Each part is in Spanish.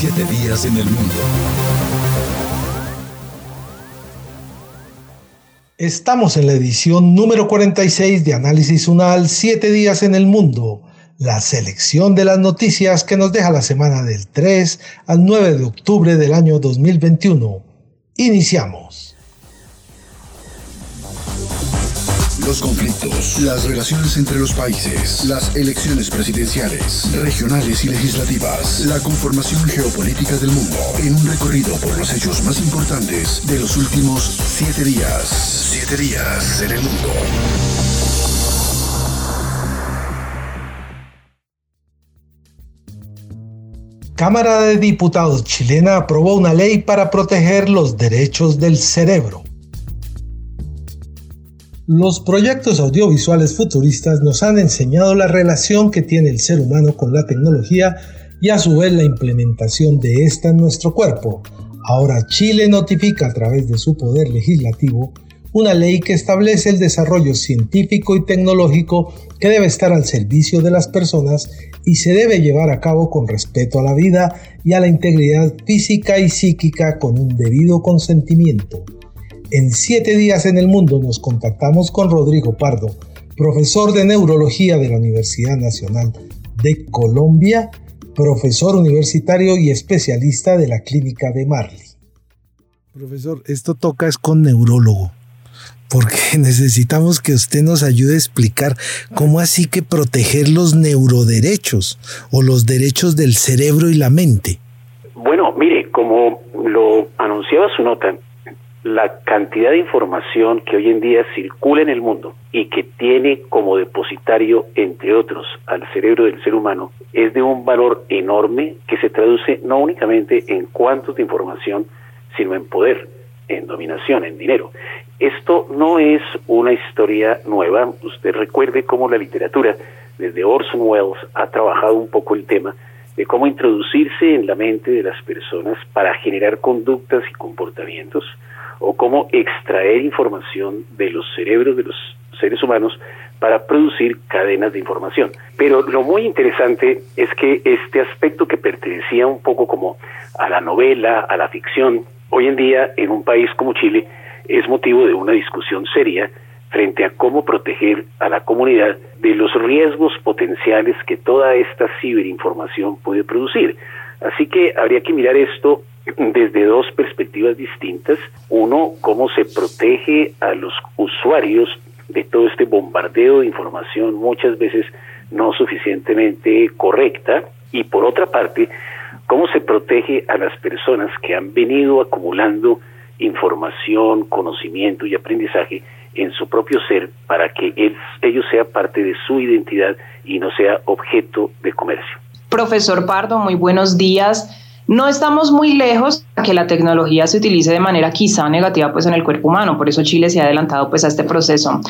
Siete días en el mundo. Estamos en la edición número 46 de Análisis Unal, Siete días en el mundo, la selección de las noticias que nos deja la semana del 3 al 9 de octubre del año 2021. Iniciamos. Los conflictos, las relaciones entre los países, las elecciones presidenciales, regionales y legislativas, la conformación geopolítica del mundo, en un recorrido por los hechos más importantes de los últimos siete días. Siete días en el mundo. Cámara de Diputados chilena aprobó una ley para proteger los derechos del cerebro. Los proyectos audiovisuales futuristas nos han enseñado la relación que tiene el ser humano con la tecnología y a su vez la implementación de esta en nuestro cuerpo. Ahora Chile notifica a través de su poder legislativo una ley que establece el desarrollo científico y tecnológico que debe estar al servicio de las personas y se debe llevar a cabo con respeto a la vida y a la integridad física y psíquica con un debido consentimiento. En siete días en el mundo nos contactamos con Rodrigo Pardo, profesor de neurología de la Universidad Nacional de Colombia, profesor universitario y especialista de la clínica de Marley. Profesor, esto toca es con neurólogo, porque necesitamos que usted nos ayude a explicar cómo así que proteger los neuroderechos o los derechos del cerebro y la mente. Bueno, mire, como lo anunciaba su nota, la cantidad de información que hoy en día circula en el mundo y que tiene como depositario, entre otros, al cerebro del ser humano, es de un valor enorme que se traduce no únicamente en cuántos de información, sino en poder, en dominación, en dinero. Esto no es una historia nueva. Usted recuerde cómo la literatura, desde Orson Welles, ha trabajado un poco el tema de cómo introducirse en la mente de las personas para generar conductas y comportamientos o cómo extraer información de los cerebros de los seres humanos para producir cadenas de información. Pero lo muy interesante es que este aspecto que pertenecía un poco como a la novela, a la ficción, hoy en día en un país como Chile es motivo de una discusión seria frente a cómo proteger a la comunidad de los riesgos potenciales que toda esta ciberinformación puede producir. Así que habría que mirar esto desde dos perspectivas distintas. Uno, cómo se protege a los usuarios de todo este bombardeo de información muchas veces no suficientemente correcta. Y por otra parte, cómo se protege a las personas que han venido acumulando información, conocimiento y aprendizaje en su propio ser para que ellos sea parte de su identidad y no sea objeto de comercio. Profesor Pardo, muy buenos días. No estamos muy lejos a que la tecnología se utilice de manera quizá negativa pues en el cuerpo humano, por eso Chile se ha adelantado pues a este proceso.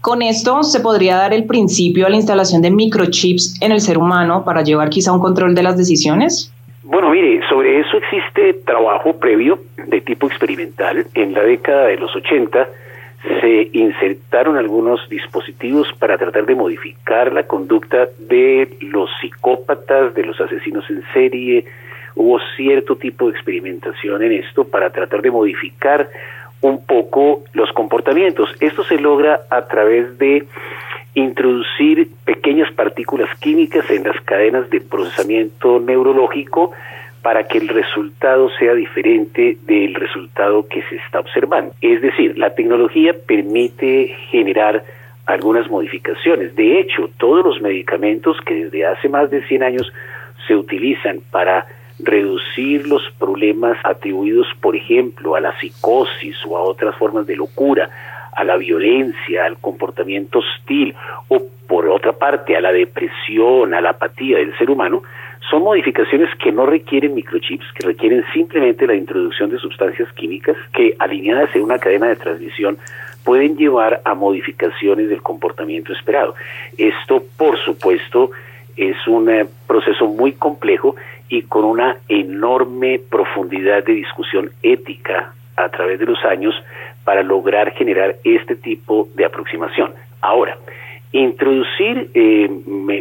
Con esto se podría dar el principio a la instalación de microchips en el ser humano para llevar quizá un control de las decisiones. Bueno, mire, sobre eso existe trabajo previo de tipo experimental. En la década de los 80 se insertaron algunos dispositivos para tratar de modificar la conducta de los psicópatas, de los asesinos en serie, hubo cierto tipo de experimentación en esto para tratar de modificar un poco los comportamientos. Esto se logra a través de introducir pequeñas partículas químicas en las cadenas de procesamiento neurológico para que el resultado sea diferente del resultado que se está observando. Es decir, la tecnología permite generar algunas modificaciones. De hecho, todos los medicamentos que desde hace más de 100 años se utilizan para reducir los problemas atribuidos, por ejemplo, a la psicosis o a otras formas de locura, a la violencia, al comportamiento hostil o por otra parte a la depresión, a la apatía del ser humano, son modificaciones que no requieren microchips, que requieren simplemente la introducción de sustancias químicas que alineadas en una cadena de transmisión pueden llevar a modificaciones del comportamiento esperado. Esto, por supuesto, es un eh, proceso muy complejo y con una enorme profundidad de discusión ética a través de los años para lograr generar este tipo de aproximación. Ahora, introducir eh,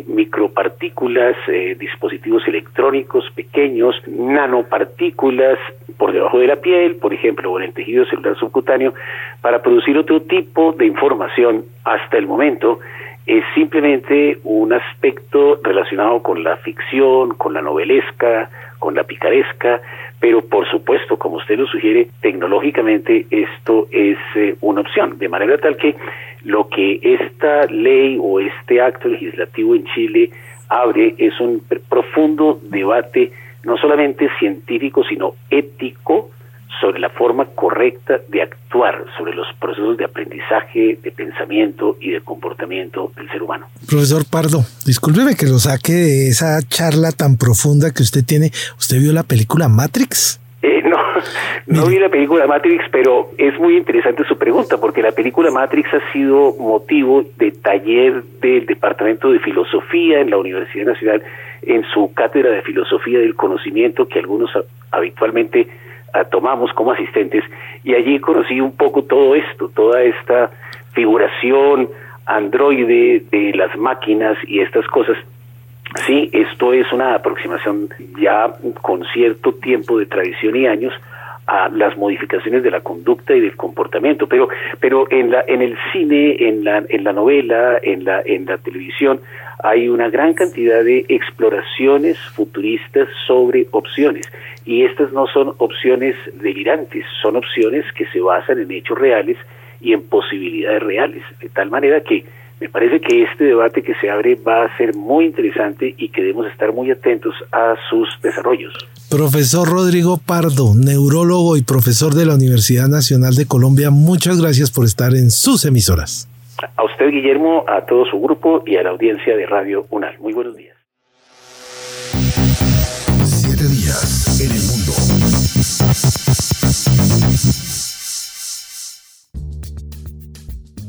micropartículas, eh, dispositivos electrónicos pequeños, nanopartículas por debajo de la piel, por ejemplo, o en el tejido celular subcutáneo, para producir otro tipo de información hasta el momento es simplemente un aspecto relacionado con la ficción, con la novelesca, con la picaresca, pero por supuesto, como usted lo sugiere, tecnológicamente esto es eh, una opción, de manera tal que lo que esta ley o este acto legislativo en Chile abre es un profundo debate no solamente científico, sino ético sobre la forma correcta de actuar sobre los procesos de aprendizaje, de pensamiento y de comportamiento del ser humano. Profesor Pardo, discúlpeme que lo saque de esa charla tan profunda que usted tiene. ¿Usted vio la película Matrix? Eh, no, no vi la película Matrix, pero es muy interesante su pregunta, porque la película Matrix ha sido motivo de taller del Departamento de Filosofía en la Universidad Nacional, en su cátedra de Filosofía del Conocimiento, que algunos habitualmente tomamos como asistentes y allí conocí un poco todo esto, toda esta figuración androide de las máquinas y estas cosas. Sí, esto es una aproximación ya con cierto tiempo de tradición y años a las modificaciones de la conducta y del comportamiento, pero pero en la en el cine, en la en la novela, en la en la televisión hay una gran cantidad de exploraciones futuristas sobre opciones. Y estas no son opciones delirantes, son opciones que se basan en hechos reales y en posibilidades reales, de tal manera que me parece que este debate que se abre va a ser muy interesante y que debemos estar muy atentos a sus desarrollos. Profesor Rodrigo Pardo, neurólogo y profesor de la Universidad Nacional de Colombia, muchas gracias por estar en sus emisoras. A usted, Guillermo, a todo su grupo y a la audiencia de Radio UNAL. Muy buenos días. Siete días en el mundo.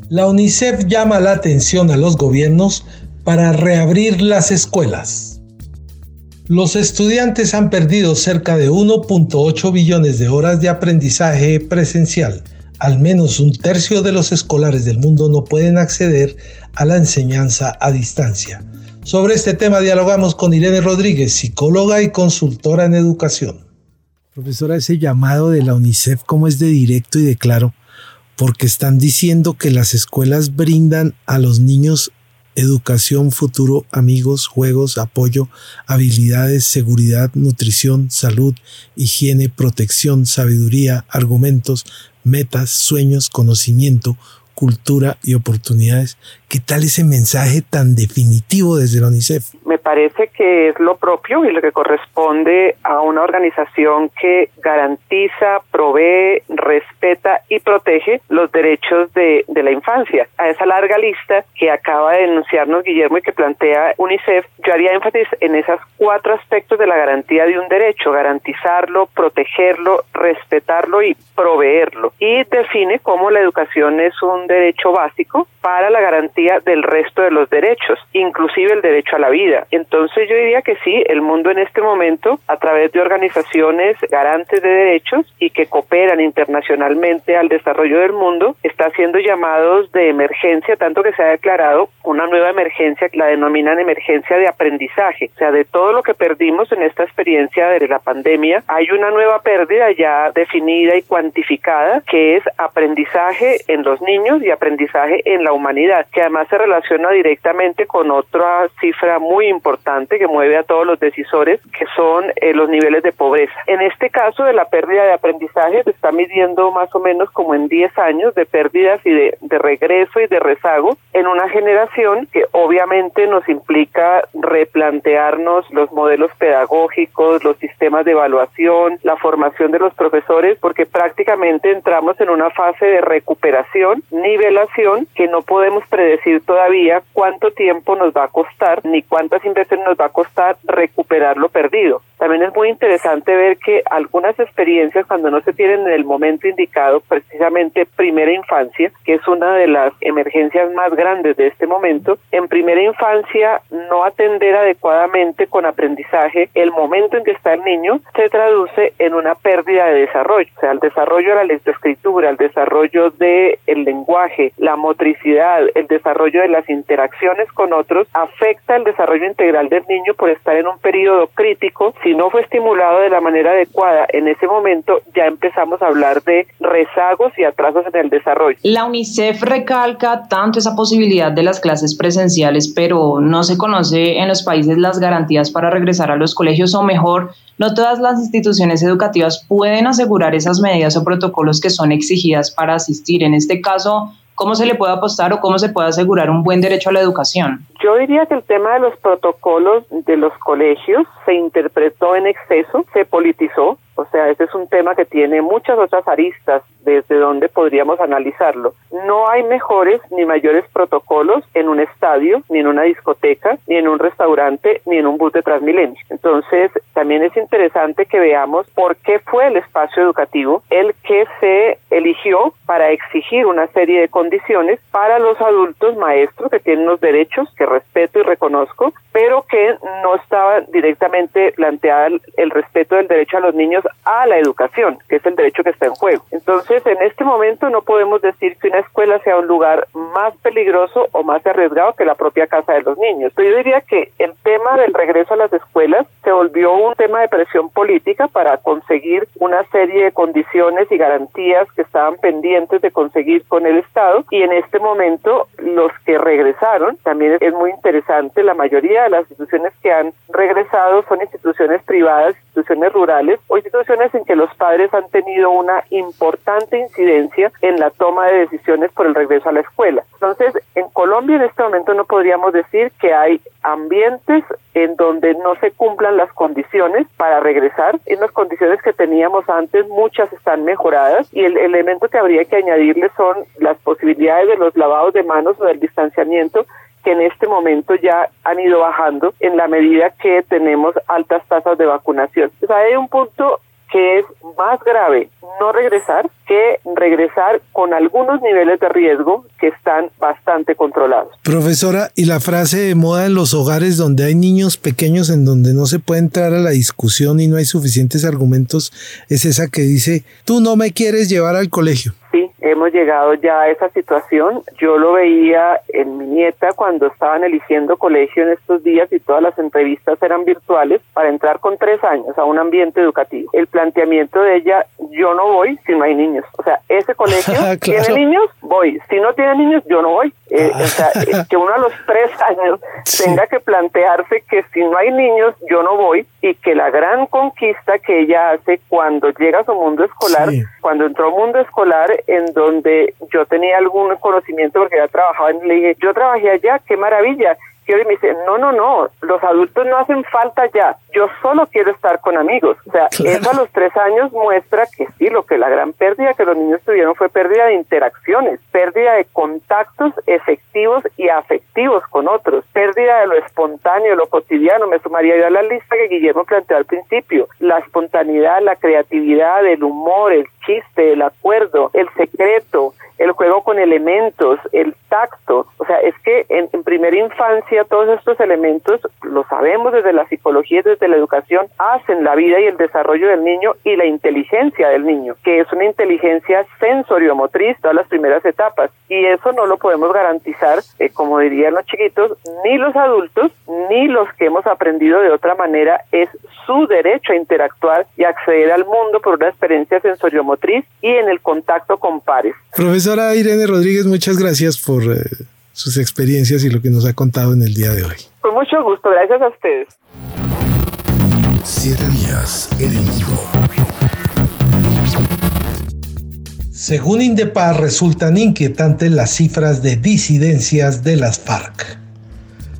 La UNICEF llama la atención a los gobiernos para reabrir las escuelas. Los estudiantes han perdido cerca de 1.8 billones de horas de aprendizaje presencial al menos un tercio de los escolares del mundo no pueden acceder a la enseñanza a distancia. Sobre este tema dialogamos con Irene Rodríguez, psicóloga y consultora en educación. Profesora, ese llamado de la UNICEF, ¿cómo es de directo y de claro? Porque están diciendo que las escuelas brindan a los niños educación, futuro, amigos, juegos, apoyo, habilidades, seguridad, nutrición, salud, higiene, protección, sabiduría, argumentos, metas, sueños, conocimiento, cultura y oportunidades. ¿Qué tal ese mensaje tan definitivo desde la UNICEF? Me parece que es lo propio y lo que corresponde a una organización que garantiza, provee, respeta y protege los derechos de, de la infancia. A esa larga lista que acaba de denunciarnos Guillermo y que plantea UNICEF, yo haría énfasis en esos cuatro aspectos de la garantía de un derecho, garantizarlo, protegerlo, respetarlo y proveerlo. Y define cómo la educación es un derecho básico para la garantía del resto de los derechos, inclusive el derecho a la vida. Entonces yo diría que sí, el mundo en este momento, a través de organizaciones garantes de derechos y que cooperan internacionalmente al desarrollo del mundo, está haciendo llamados de emergencia, tanto que se ha declarado una nueva emergencia la denominan emergencia de aprendizaje. O sea, de todo lo que perdimos en esta experiencia de la pandemia, hay una nueva pérdida ya definida y cuantificada, que es aprendizaje en los niños y aprendizaje en la humanidad, que además se relaciona directamente con otra cifra muy importante que mueve a todos los decisores, que son eh, los niveles de pobreza. En este caso de la pérdida de aprendizaje se está midiendo más o menos como en 10 años de pérdidas y de, de regreso y de rezago en una generación que obviamente nos implica replantearnos los modelos pedagógicos, los sistemas de evaluación, la formación de los profesores, porque prácticamente entramos en una fase de recuperación, nivelación, que no podemos predecir todavía cuánto tiempo nos va a costar ni cuántas inversiones nos va a costar recuperar lo perdido. También es muy interesante ver que algunas experiencias cuando no se tienen en el momento indicado, precisamente primera infancia, que es una de las emergencias más grandes de este momento, en primera infancia no atender adecuadamente con aprendizaje el momento en que está el niño se traduce en una pérdida de desarrollo, o sea, el desarrollo de la lectoescritura, el desarrollo del el lenguaje, la motricidad, el desarrollo de las interacciones con otros, afecta el desarrollo integral del niño por estar en un periodo crítico si no fue estimulado de la manera adecuada en ese momento, ya empezamos a hablar de rezagos y atrasos en el desarrollo. La UNICEF recalca tanto esa posibilidad de las clases presenciales, pero no se conoce en los países las garantías para regresar a los colegios o mejor, no todas las instituciones educativas pueden asegurar esas medidas o protocolos que son exigidas para asistir. En este caso, ¿Cómo se le puede apostar o cómo se puede asegurar un buen derecho a la educación? Yo diría que el tema de los protocolos de los colegios se interpretó en exceso, se politizó, o sea, ese es un tema que tiene muchas otras aristas desde donde podríamos analizarlo. No hay mejores ni mayores protocolos en un estadio, ni en una discoteca, ni en un restaurante, ni en un bus de Transmilenio. Entonces, también es interesante que veamos por qué fue el espacio educativo el que se eligió para exigir una serie de condiciones para los adultos maestros que tienen los derechos que respeto y reconozco, pero que no estaba directamente planteada el respeto del derecho a los niños a la educación, que es el derecho que está en juego. Entonces, en este momento no podemos decir que una escuela sea un lugar más peligroso o más arriesgado que la propia casa de los niños. Pero yo diría que el tema del regreso a las escuelas se volvió un tema de presión política para conseguir una serie de condiciones y garantías que estaban pendientes de conseguir con el Estado y en este momento los que regresaron, también es muy interesante, la mayoría de las instituciones que han regresado son instituciones privadas, instituciones rurales o instituciones en que los padres han tenido una importante incidencia en la toma de decisiones por el regreso a la escuela. Entonces, en Colombia en este momento no podríamos decir que hay ambientes en donde no se cumplan las condiciones para regresar. En las condiciones que teníamos antes, muchas están mejoradas y el elemento que habría que añadirle son las posibilidades de los lavados de manos o del distanciamiento que en este momento ya han ido bajando en la medida que tenemos altas tasas de vacunación. O hay un punto que es más grave no regresar que regresar con algunos niveles de riesgo que están bastante controlados. Profesora, ¿y la frase de moda en los hogares donde hay niños pequeños en donde no se puede entrar a la discusión y no hay suficientes argumentos es esa que dice, tú no me quieres llevar al colegio? Sí, hemos llegado ya a esa situación. Yo lo veía en mi nieta cuando estaban eligiendo colegio en estos días y todas las entrevistas eran virtuales para entrar con tres años a un ambiente educativo. El planteamiento de ella, yo no voy si no hay niños. O sea, ese colegio tiene niños, voy. Si no tiene niños, yo no voy. Eh, o sea, eh, que uno a los tres años tenga que plantearse que si no hay niños, yo no voy y que la gran conquista que ella hace cuando llega a su mundo escolar, cuando entró a mundo escolar en donde yo tenía algún conocimiento porque ya trabajaba, le dije, yo trabajé allá, qué maravilla, y hoy me dice, no, no, no, los adultos no hacen falta ya, yo solo quiero estar con amigos. O sea, eso a los tres años muestra que sí, lo que la gran pérdida que los niños tuvieron fue pérdida de interacciones, pérdida de contactos efectivos y afectivos con otros, pérdida de lo espontáneo, lo cotidiano. Me sumaría yo a la lista que Guillermo planteó al principio, la espontaneidad, la creatividad, el humor, el chiste, el acuerdo, el secreto, el juego con elementos, el es que en, primera infancia todos estos elementos, lo sabemos desde la psicología y desde la educación, hacen la vida y el desarrollo del niño y la inteligencia del niño, que es una inteligencia sensoriomotriz, todas las primeras etapas. Y eso no lo podemos garantizar, eh, como dirían los chiquitos, ni los adultos, ni los que hemos aprendido de otra manera. Es su derecho a interactuar y acceder al mundo por una experiencia sensoriomotriz y en el contacto con pares. Profesora Irene Rodríguez, muchas gracias por eh, sus experiencias y lo que nos ha contado en el día de hoy. Con mucho gusto, gracias a ustedes. Siete días en Según Indepaz, resultan inquietantes las cifras de disidencias de las FARC.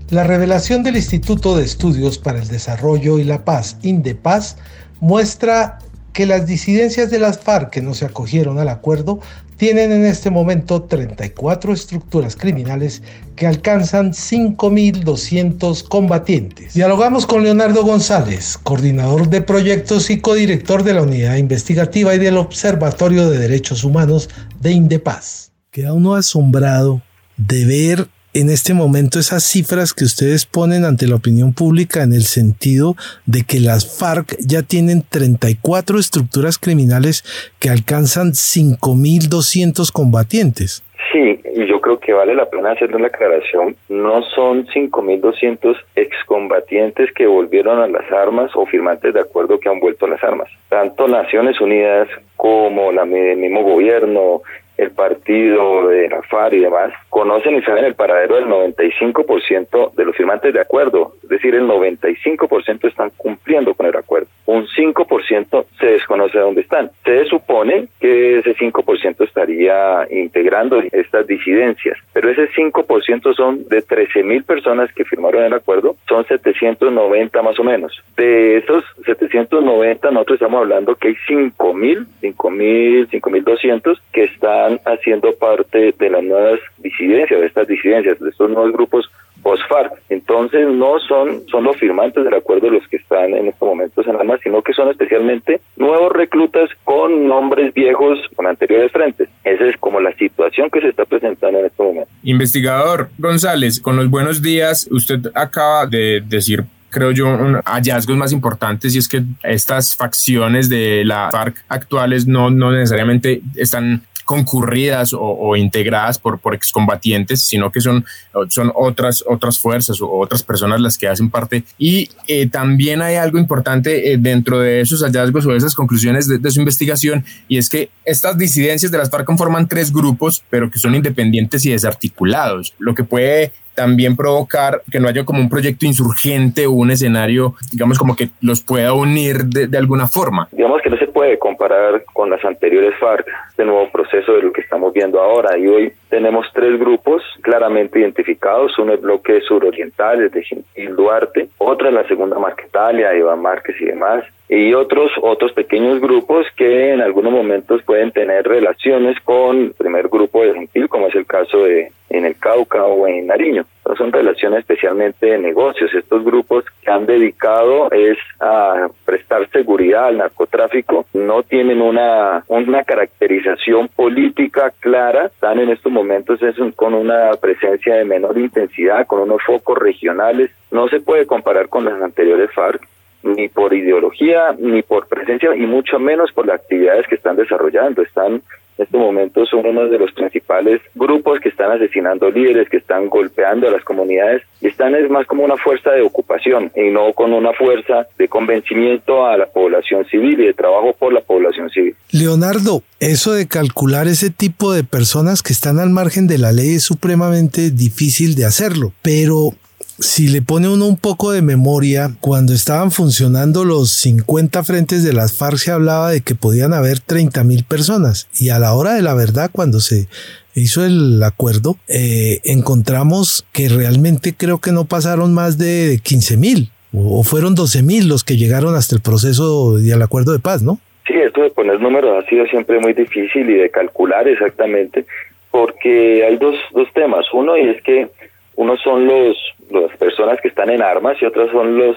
La revelación del Instituto de Estudios para el Desarrollo y la Paz, Indepaz, muestra que las disidencias de las FARC que no se acogieron al acuerdo tienen en este momento 34 estructuras criminales que alcanzan 5.200 combatientes. Dialogamos con Leonardo González, coordinador de proyectos y codirector de la Unidad Investigativa y del Observatorio de Derechos Humanos de Indepaz. Queda uno asombrado de ver en este momento esas cifras que ustedes ponen ante la opinión pública en el sentido de que las FARC ya tienen 34 estructuras criminales que alcanzan 5.200 combatientes. Sí, y yo creo que vale la pena hacer una aclaración. No son 5.200 excombatientes que volvieron a las armas o firmantes de acuerdo que han vuelto a las armas. Tanto Naciones Unidas como la, el mismo gobierno, el partido de la FARC y demás, conocen y saben el paradero del 95% de los firmantes de acuerdo, es decir, el 95% están cumpliendo con el acuerdo. Un 5% se desconoce dónde están. Se supone que ese 5% estaría integrando estas disidencias, pero ese 5% son de 13 mil personas que firmaron el acuerdo, son 790 más o menos. De esos 790 nosotros estamos hablando que hay 5 mil, 5 mil, 5 mil 200 que están haciendo parte de las nuevas disidencias, de estas disidencias, de estos nuevos grupos post-FARC. Entonces no son, son los firmantes del acuerdo los que están en estos momentos en armas, sino que son especialmente nuevos reclutas con nombres viejos, con anteriores frentes. Esa es como la situación que se está presentando en este momento. Investigador González, con los buenos días, usted acaba de decir creo yo, un hallazgos más importantes y es que estas facciones de la FARC actuales no, no necesariamente están concurridas o, integradas por, excombatientes, sino que son, son otras, otras fuerzas o otras personas las que hacen parte. Y eh, también hay algo importante eh, dentro de esos hallazgos o esas conclusiones de, de, su investigación, y es que estas disidencias de las FARC conforman tres grupos, pero que son independientes y desarticulados, lo que puede también provocar que no haya como un proyecto insurgente o un escenario, digamos, como que los pueda unir de, de, alguna forma. Digamos que no se puede comparar con las anteriores FARC, este nuevo proceso de lo que estamos viendo ahora. Y hoy tenemos tres grupos claramente identificados. Uno el bloque suroriental, es de Gentil Duarte, otra es la segunda Marquetalia, Iván Márquez y demás, y otros otros pequeños grupos que en algunos momentos pueden tener relaciones con el primer grupo de Como es el caso de en el Cauca o en Nariño. son relaciones especialmente de negocios. Estos grupos que han dedicado es a prestar seguridad al narcotráfico, no tienen una, una caracterización política clara, están en estos momentos es con una presencia de menor intensidad, con unos focos regionales, no se puede comparar con las anteriores FARC ni por ideología, ni por presencia, y mucho menos por las actividades que están desarrollando. Están en este momento son uno de los principales grupos que están asesinando líderes, que están golpeando a las comunidades y están es más como una fuerza de ocupación y no con una fuerza de convencimiento a la población civil y de trabajo por la población civil. Leonardo, eso de calcular ese tipo de personas que están al margen de la ley es supremamente difícil de hacerlo, pero si le pone uno un poco de memoria, cuando estaban funcionando los 50 frentes de las FARC se hablaba de que podían haber 30 mil personas y a la hora de la verdad cuando se hizo el acuerdo eh, encontramos que realmente creo que no pasaron más de 15 mil o fueron 12 mil los que llegaron hasta el proceso y al acuerdo de paz, ¿no? Sí, esto de poner números ha sido siempre muy difícil y de calcular exactamente porque hay dos, dos temas. Uno y es que unos son los las personas que están en armas y otras son los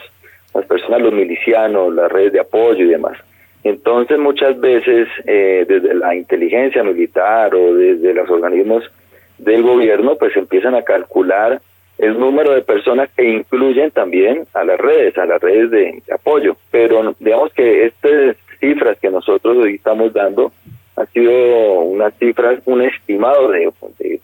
las personas, los milicianos, las redes de apoyo y demás. Entonces muchas veces eh, desde la inteligencia militar o desde los organismos del gobierno pues empiezan a calcular el número de personas que incluyen también a las redes, a las redes de, apoyo. Pero digamos que estas cifras que nosotros hoy estamos dando ha sido unas cifras, un estimado de,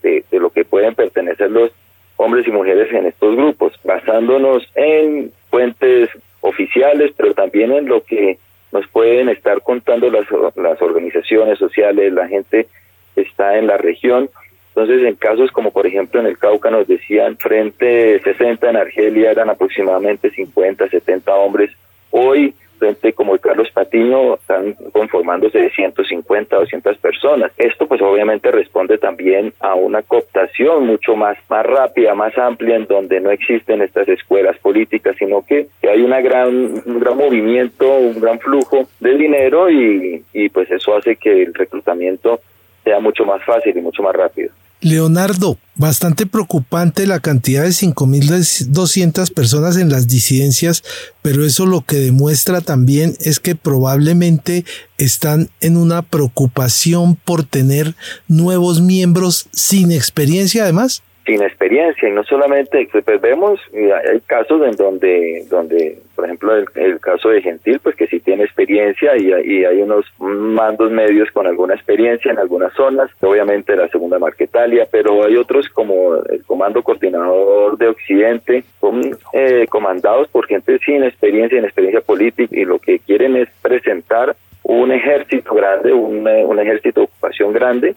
de, de lo que pueden pertenecer los hombres y mujeres en estos grupos, basándonos en fuentes oficiales, pero también en lo que nos pueden estar contando las, las organizaciones sociales, la gente que está en la región, Entonces, en casos como por ejemplo en el Cauca nos decían frente 60 en Argelia eran aproximadamente 50, 70 hombres. Hoy frente como el Carlos Patiño están conformándose de 150, 200 personas. Esto pues obviamente responde también a una cooptación mucho más, más rápida, más amplia, en donde no existen estas escuelas políticas, sino que, hay una gran, un gran movimiento, un gran flujo de dinero y, y pues eso hace que el reclutamiento sea mucho más fácil y mucho más rápido. Leonardo, bastante preocupante la cantidad de 5.200 personas en las disidencias, pero eso lo que demuestra también es que probablemente están en una preocupación por tener nuevos miembros sin experiencia además sin experiencia y no solamente pues, vemos hay casos en donde donde por ejemplo el, caso de Gentil pues que sí tiene experiencia y, hay unos mandos medios con alguna experiencia en algunas zonas obviamente la segunda Marquetalia pero hay otros como el comando coordinador de Occidente son eh, comandados por gente sin experiencia en experiencia política y lo que quieren es presentar un ejército grande un, un ejército de ocupación grande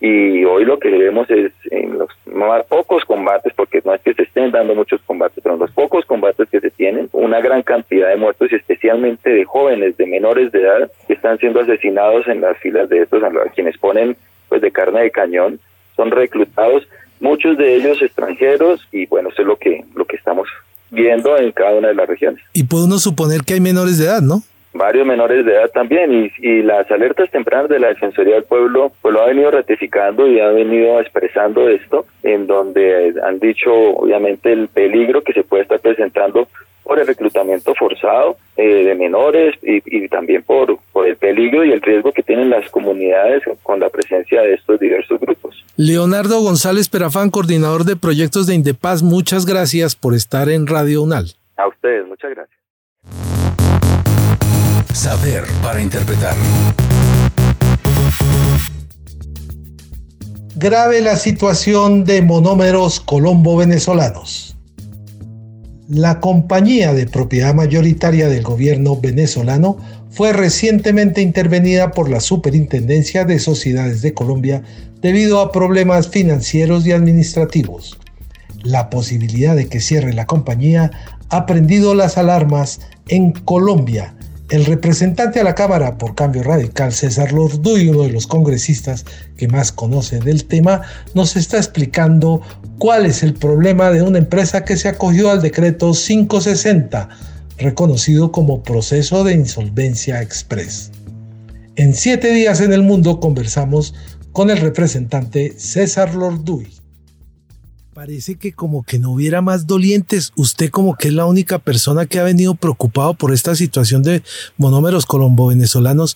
y hoy lo que vemos es en los pocos combates, porque no es que se estén dando muchos combates, pero en los pocos combates que se tienen, una gran cantidad de muertos y especialmente de jóvenes, de menores de edad, que están siendo asesinados en las filas de estos, a quienes ponen pues de carne de cañón, son reclutados, muchos de ellos extranjeros y bueno, eso es lo que, lo que estamos viendo en cada una de las regiones. Y uno suponer que hay menores de edad, ¿no? Varios menores de edad también y, y, las alertas tempranas de la Defensoría del Pueblo pues lo ha venido ratificando y ha venido expresando esto en donde han dicho obviamente el peligro que se puede estar presentando por el reclutamiento forzado eh, de menores y, y, también por, por el peligro y el riesgo que tienen las comunidades con la presencia de estos diversos grupos. Leonardo González Perafán, coordinador de proyectos de Indepaz, muchas gracias por estar en Radio UNAL. A ustedes, muchas gracias. Saber para interpretar. Grave la situación de monómeros colombo venezolanos. La compañía de propiedad mayoritaria del gobierno venezolano fue recientemente intervenida por la Superintendencia de Sociedades de Colombia debido a problemas financieros y administrativos. La posibilidad de que cierre la compañía ha prendido las alarmas en Colombia el representante a la Cámara por Cambio Radical, César Lorduy, uno de los congresistas que más conoce del tema, nos está explicando cuál es el problema de una empresa que se acogió al decreto 560, reconocido como proceso de insolvencia express. En siete días en el mundo conversamos con el representante César Lorduy. Parece que como que no hubiera más dolientes. Usted como que es la única persona que ha venido preocupado por esta situación de monómeros colombo-venezolanos.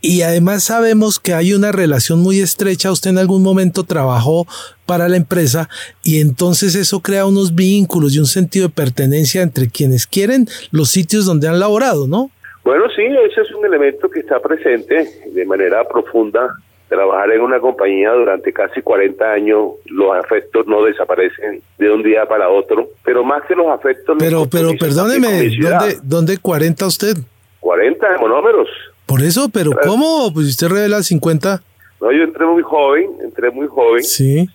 Y además sabemos que hay una relación muy estrecha. Usted en algún momento trabajó para la empresa y entonces eso crea unos vínculos y un sentido de pertenencia entre quienes quieren los sitios donde han laborado, ¿no? Bueno, sí, ese es un elemento que está presente de manera profunda trabajar en una compañía durante casi 40 años, los afectos no desaparecen de un día para otro, pero más que los afectos... Pero, pero perdóneme, ¿dónde, ¿dónde 40 usted? 40 monómeros. Por eso, pero ¿cómo? Pues usted revela 50. No, yo entré muy joven, entré muy joven sí.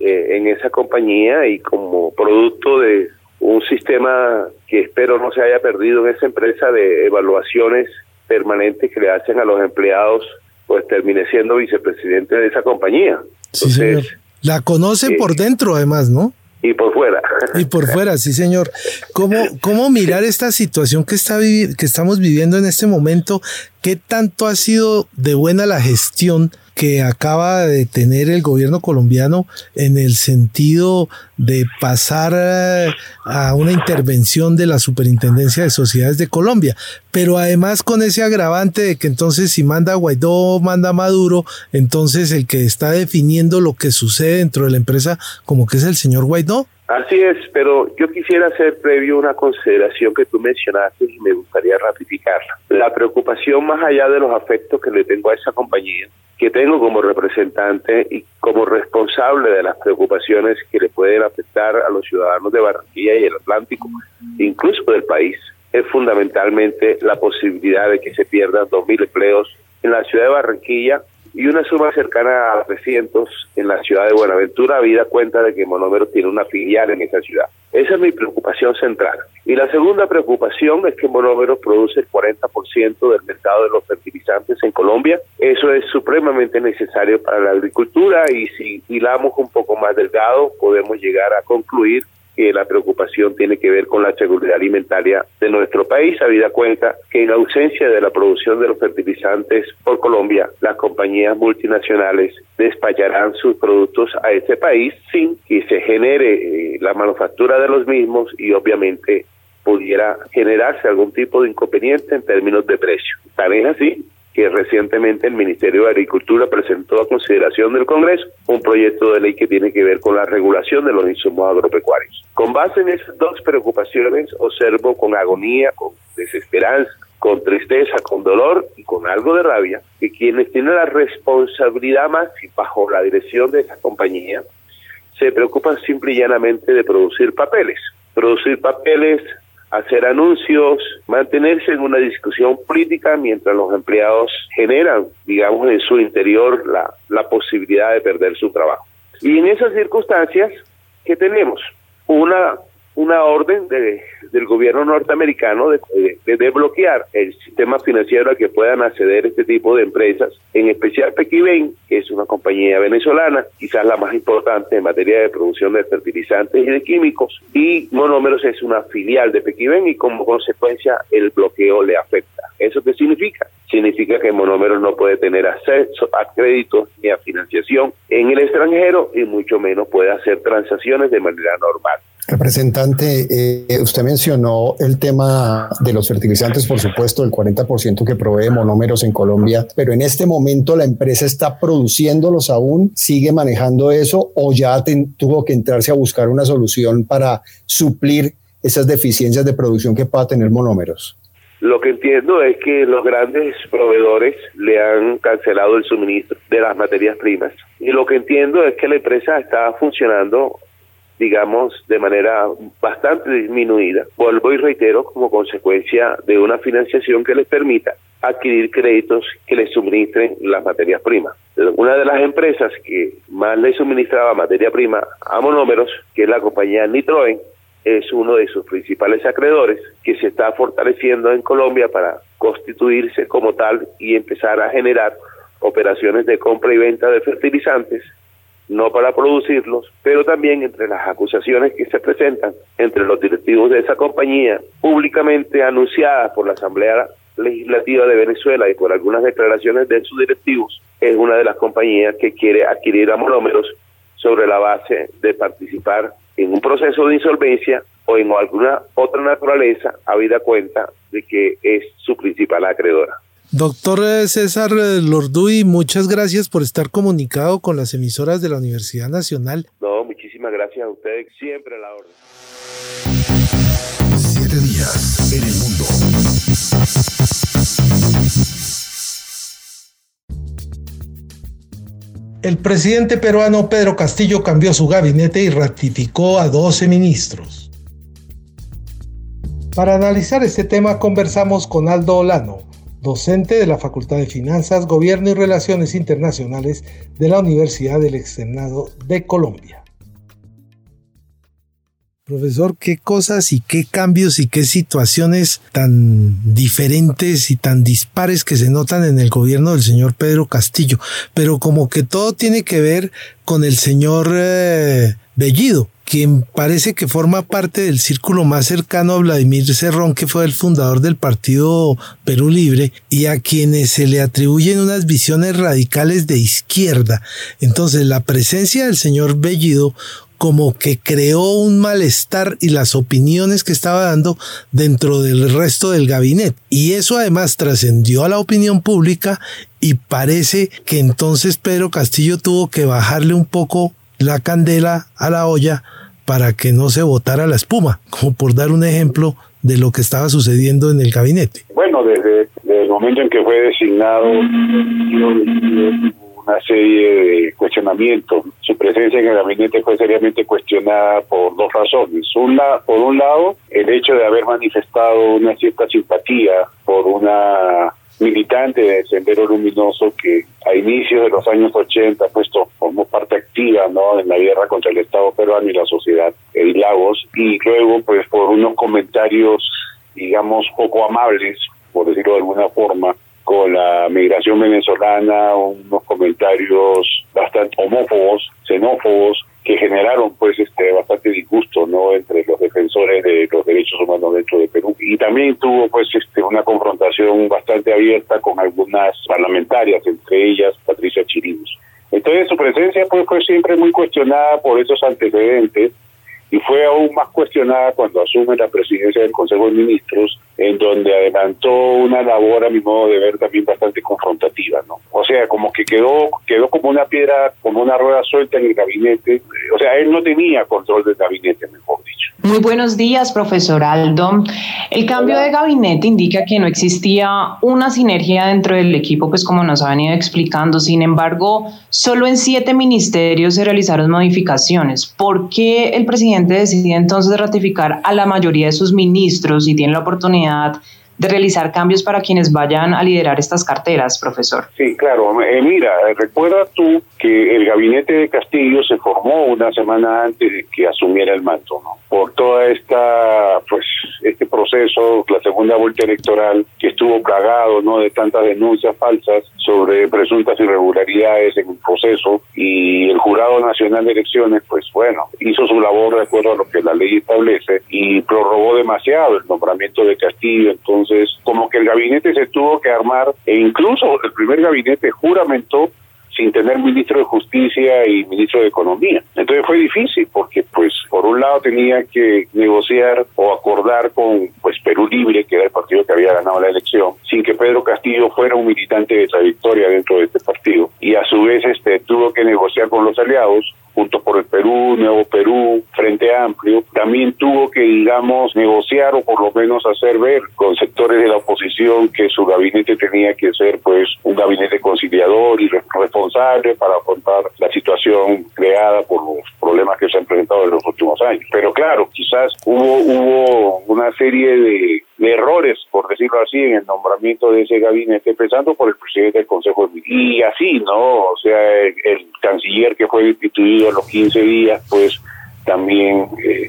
Eh, en esa compañía y como producto de un sistema que espero no se haya perdido en esa empresa de evaluaciones permanentes que le hacen a los empleados pues terminé siendo vicepresidente de esa compañía. sí, señor. La conoce por dentro, además, ¿no? Y por fuera. Y por fuera, sí, señor. ¿Cómo, cómo mirar esta situación que, está que estamos viviendo en este momento? ¿Qué tanto ha sido de buena la gestión que acaba de tener el gobierno colombiano en el sentido de pasar eh, a una intervención de la Superintendencia de Sociedades de Colombia, pero además con ese agravante de que entonces si manda Guaidó, manda Maduro, entonces el que está definiendo lo que sucede dentro de la empresa como que es el señor Guaidó. Así es, pero yo quisiera hacer previo una consideración que tú mencionaste y me gustaría ratificarla. La preocupación más allá de los afectos que le tengo a esa compañía, que tengo como representante y como responsable de las preocupaciones que le pueden afectar a los ciudadanos de Barranquilla y el Atlántico, incluso del país, es fundamentalmente la posibilidad de que se pierdan 2.000 empleos en la ciudad de Barranquilla y una suma cercana a 300 en la ciudad de Buenaventura, habida cuenta de que Monómeros tiene una filial en esa ciudad. Esa es mi preocupación central. Y la segunda preocupación es que Monómeros produce el 40% del mercado de los fertilizantes en Colombia. Eso es supremamente necesario para la agricultura y si hilamos un poco más delgado podemos llegar a concluir que la preocupación tiene que ver con la seguridad alimentaria de nuestro país, habida cuenta que en ausencia de la producción de los fertilizantes por Colombia, las compañías multinacionales despacharán sus productos a ese país sin que se genere eh, la manufactura de los mismos y obviamente pudiera generarse algún tipo de inconveniente en términos de precio. Tan es así que recientemente el Ministerio de Agricultura presentó a consideración del Congreso un proyecto de ley que tiene que ver con la regulación de los insumos agropecuarios. Con base en esas dos preocupaciones, observo con agonía, con desesperanza, con tristeza, con dolor y con algo de rabia, que quienes tienen la responsabilidad más bajo la dirección de esa compañía se preocupan simple y llanamente de producir papeles. Producir papeles hacer anuncios, mantenerse en una discusión política mientras los empleados generan, digamos, en su interior la, la posibilidad de perder su trabajo. Y en esas circunstancias, ¿qué tenemos? Una una orden de, del gobierno norteamericano de, de, bloquear el sistema financiero a que puedan acceder este tipo de empresas, en especial Pequiven, que es una compañía venezolana, quizás la más importante en materia de producción de fertilizantes y de químicos, y Monómeros es una filial de Pequiven y como consecuencia el bloqueo le afecta. ¿Eso qué significa? Significa que Monómeros no puede tener acceso a créditos ni a financiación en el extranjero y mucho menos puede hacer transacciones de manera normal. Representante, eh, usted mencionó el tema de los fertilizantes, por supuesto, el 40% que provee monómeros en Colombia, pero en este momento la empresa está produciéndolos aún, sigue manejando eso o ya tuvo que entrarse a buscar una solución para suplir esas deficiencias de producción que pueda tener monómeros. Lo que entiendo es que los grandes proveedores le han cancelado el suministro de las materias primas. Y lo que entiendo es que la empresa está funcionando digamos, de manera bastante disminuida. Vuelvo y reitero, como consecuencia de una financiación que les permita adquirir créditos que les suministren las materias primas. Una de las empresas que más le suministraba materia prima a monómeros, que es la compañía Nitroen, es uno de sus principales acreedores que se está fortaleciendo en Colombia para constituirse como tal y empezar a generar operaciones de compra y venta de fertilizantes no para producirlos, pero también entre las acusaciones que se presentan entre los directivos de esa compañía, públicamente anunciadas por la Asamblea Legislativa de Venezuela y por algunas declaraciones de sus directivos, es una de las compañías que quiere adquirir a monómeros sobre la base de participar en un proceso de insolvencia o en alguna otra naturaleza, habida cuenta de que es su principal acreedora. Doctor César Lorduy, muchas gracias por estar comunicado con las emisoras de la Universidad Nacional. No, muchísimas gracias a ustedes, siempre a la orden. Siete días en el mundo. El presidente peruano Pedro Castillo cambió su gabinete y ratificó a 12 ministros. Para analizar este tema conversamos con Aldo Olano, docente de la Facultad de Finanzas, Gobierno y Relaciones Internacionales de la Universidad del Externado de Colombia. Profesor, qué cosas y qué cambios y qué situaciones tan diferentes y tan dispares que se notan en el gobierno del señor Pedro Castillo, pero como que todo tiene que ver con el señor eh, Bellido quien parece que forma parte del círculo más cercano a Vladimir Cerrón, que fue el fundador del partido Perú Libre, y a quienes se le atribuyen unas visiones radicales de izquierda. Entonces, la presencia del señor Bellido como que creó un malestar y las opiniones que estaba dando dentro del resto del gabinete. Y eso además trascendió a la opinión pública y parece que entonces Pedro Castillo tuvo que bajarle un poco la candela a la olla para que no se botara la espuma, como por dar un ejemplo de lo que estaba sucediendo en el gabinete. Bueno, desde, el momento en que fue designado, una serie de cuestionamientos. Su presencia en el gabinete fue seriamente cuestionada por dos razones. Una, por un lado, el hecho de haber manifestado una cierta simpatía por una militante de Sendero Luminoso que a inicios de los años 80 puesto formó parte activa no en la guerra contra el Estado peruano y la sociedad en Lagos y luego pues por unos comentarios digamos poco amables por decirlo de alguna forma con la migración venezolana unos comentarios bastante homófobos xenófobos que generaron pues este bastante disgusto no entre los defensores de los derechos humanos dentro de Perú. Y también tuvo pues este una confrontación bastante abierta con algunas parlamentarias entre ellas Patricia Chirinos. Entonces su presencia pues fue siempre muy cuestionada por esos antecedentes y fue aún más cuestionada cuando asume la presidencia del Consejo de Ministros, en donde adelantó una labor, a mi modo de ver, también bastante confrontativa, ¿no? O sea, como que quedó, quedó como una piedra, como una rueda suelta en el gabinete. O sea, él no tenía control del gabinete, mejor dicho. Muy buenos días, profesor Aldo. El cambio de gabinete indica que no existía una sinergia dentro del equipo, pues como nos ha venido explicando. Sin embargo, solo en siete ministerios se realizaron modificaciones. ¿Por qué el presidente decide entonces ratificar a la mayoría de sus ministros y tiene la oportunidad de realizar cambios para quienes vayan a liderar estas carteras, profesor. Sí, claro. Eh, mira, recuerda tú que el gabinete de Castillo se formó una semana antes de que asumiera el manto, ¿no? Por toda esta, pues, este proceso, la segunda vuelta electoral, que estuvo plagado, ¿no? De tantas denuncias falsas sobre presuntas irregularidades en el proceso y el Jurado Nacional de Elecciones, pues, bueno, hizo su labor de acuerdo a lo que la ley establece y prorrogó demasiado el nombramiento de Castillo, entonces entonces, como que el gabinete se tuvo que armar, e incluso el primer gabinete juramentó sin tener ministro de Justicia y ministro de Economía. Entonces fue difícil porque pues por un lado tenía que negociar o acordar con pues Perú Libre, que era el partido que había ganado la elección, sin que Pedro Castillo fuera un militante de trayectoria dentro de este partido y a su vez este tuvo que negociar con los aliados Junto por el Perú, Nuevo Perú, Frente Amplio, también tuvo que, digamos, negociar o por lo menos hacer ver con sectores de la oposición que su gabinete tenía que ser, pues, un gabinete conciliador y responsable para afrontar la situación creada por los problemas que se han presentado en los últimos años. Pero claro, quizás hubo, hubo una serie de errores, por decirlo así, en el nombramiento de ese gabinete, empezando por el presidente del Consejo de Y así, ¿no? O sea, el, canciller que fue destituido a los 15 días, pues también eh,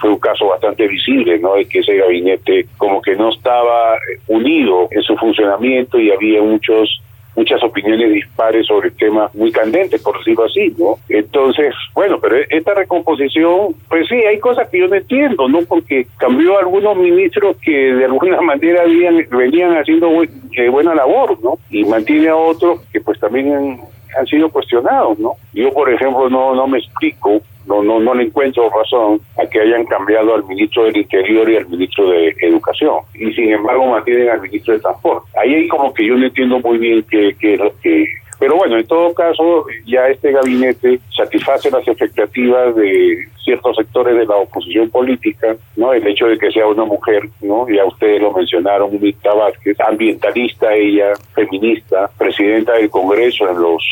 fue un caso bastante visible, ¿no? De que ese gabinete como que no estaba unido en su funcionamiento y había muchos muchas opiniones dispares sobre temas muy candentes, por decirlo así, ¿no? Entonces, bueno, pero esta recomposición, pues sí, hay cosas que yo no entiendo, ¿no? Porque cambió algunos ministros que de alguna manera habían, venían haciendo eh, buena labor, ¿no? Y mantiene a otros que pues también han, han sido cuestionados, ¿no? Yo, por ejemplo, no, no me explico no, no, no le encuentro razón a que hayan cambiado al ministro del Interior y al ministro de Educación. Y sin embargo mantienen al ministro de Transporte. Ahí hay como que yo no entiendo muy bien es lo que... Pero bueno, en todo caso, ya este gabinete satisface las expectativas de ciertos sectores de la oposición política, ¿no? El hecho de que sea una mujer, ¿no? Ya ustedes lo mencionaron, Mirta Vázquez, ambientalista ella, feminista, presidenta del Congreso en los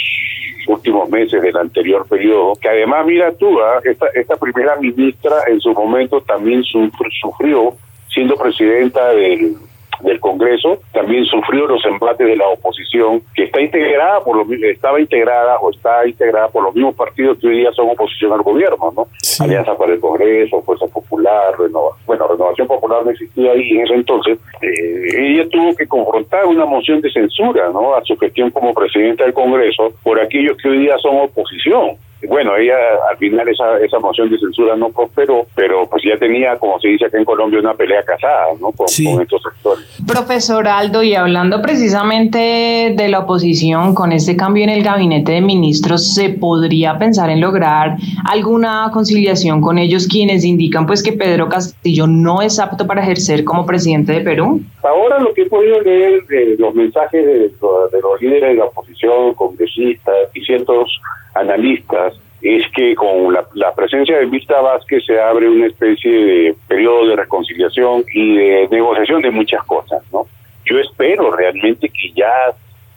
últimos meses del anterior periodo, que además, mira tú, ¿ah? esta, esta primera ministra en su momento también sufrió, siendo presidenta del del Congreso, también sufrió los embates de la oposición, que está integrada por los estaba integrada o está integrada por los mismos partidos que hoy día son oposición al gobierno, ¿no? Alianza para el Congreso, Fuerza Popular, Renova, bueno, Renovación Popular no existía ahí en ese entonces. Eh, ella tuvo que confrontar una moción de censura, ¿no? A su gestión como presidenta del Congreso por aquellos que hoy día son oposición bueno, ella al final esa, esa moción de censura no prosperó, pero pues ya tenía, como se dice acá en Colombia, una pelea casada, ¿no? Con, estos sectores. Profesor Aldo, y hablando precisamente de la oposición, con este cambio en el gabinete de ministros, ¿se podría pensar en lograr alguna conciliación con ellos quienes indican pues que Pedro Castillo no es apto para ejercer como presidente de Perú? Ahora lo que he podido leer de los mensajes de, de los líderes de la oposición, congresistas y ciertos analistas es que con la, presencia de Vista Vázquez se abre una especie de periodo de reconciliación y de negociación de muchas cosas, ¿no? Yo espero realmente que ya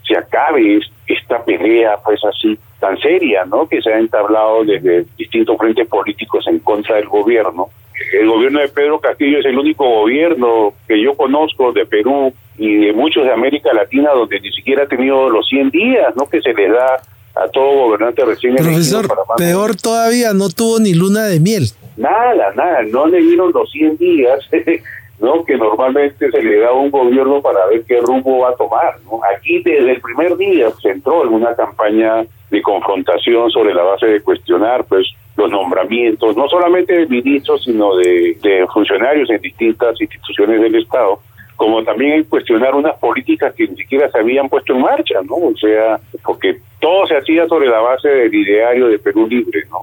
se acabe esta pelea, pues así, tan seria, ¿no? Que se ha entablado desde distintos frentes políticos en contra del gobierno. El gobierno de Pedro Castillo es el único gobierno que yo conozco de Perú y de muchos de América Latina donde ni siquiera ha tenido los 100 días, ¿no? Que se les da a todo gobernante recién Profesor, peor todavía, no tuvo ni luna de miel. Nada, nada, no le dieron los 100 días, ¿no? Que normalmente se le da a un gobierno para ver qué rumbo va a tomar, ¿no? Aquí desde el primer día se entró en una campaña de confrontación sobre la base de cuestionar, pues, los nombramientos, no solamente de ministros, sino de, de funcionarios en distintas instituciones del Estado, como también cuestionar unas políticas que ni siquiera se habían puesto en marcha, ¿no? O sea, porque todo se hacía sobre la base del ideario de Perú Libre, ¿no?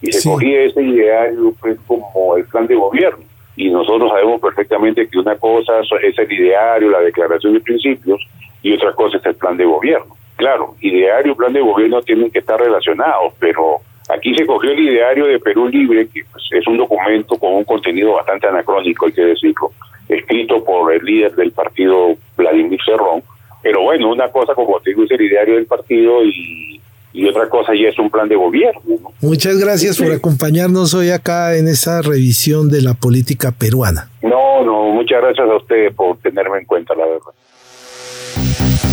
Y se cogía ese ideario pues, como el plan de gobierno. Y nosotros sabemos perfectamente que una cosa es el ideario, la declaración de principios, y otra cosa es el plan de gobierno. Claro, ideario y plan de gobierno tienen que estar relacionados, pero aquí se cogió el ideario de Perú Libre, que pues, es un documento con un contenido bastante anacrónico, hay que decirlo, escrito por el líder del partido, Vladimir Cerrón. Pero bueno, una cosa, como te digo, es el ideario del partido y, otra cosa ya es un plan de gobierno. Muchas gracias por acompañarnos hoy acá en esa revisión de la política peruana. No, no, muchas gracias a usted por tenerme en cuenta, la verdad.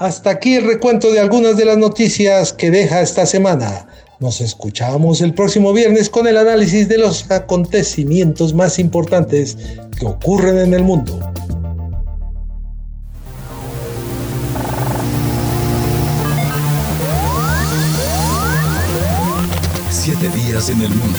Hasta aquí el recuento de algunas de las noticias que deja esta semana. Nos escuchamos el próximo viernes con el análisis de los acontecimientos más importantes que ocurren en el mundo. Siete días en el mundo.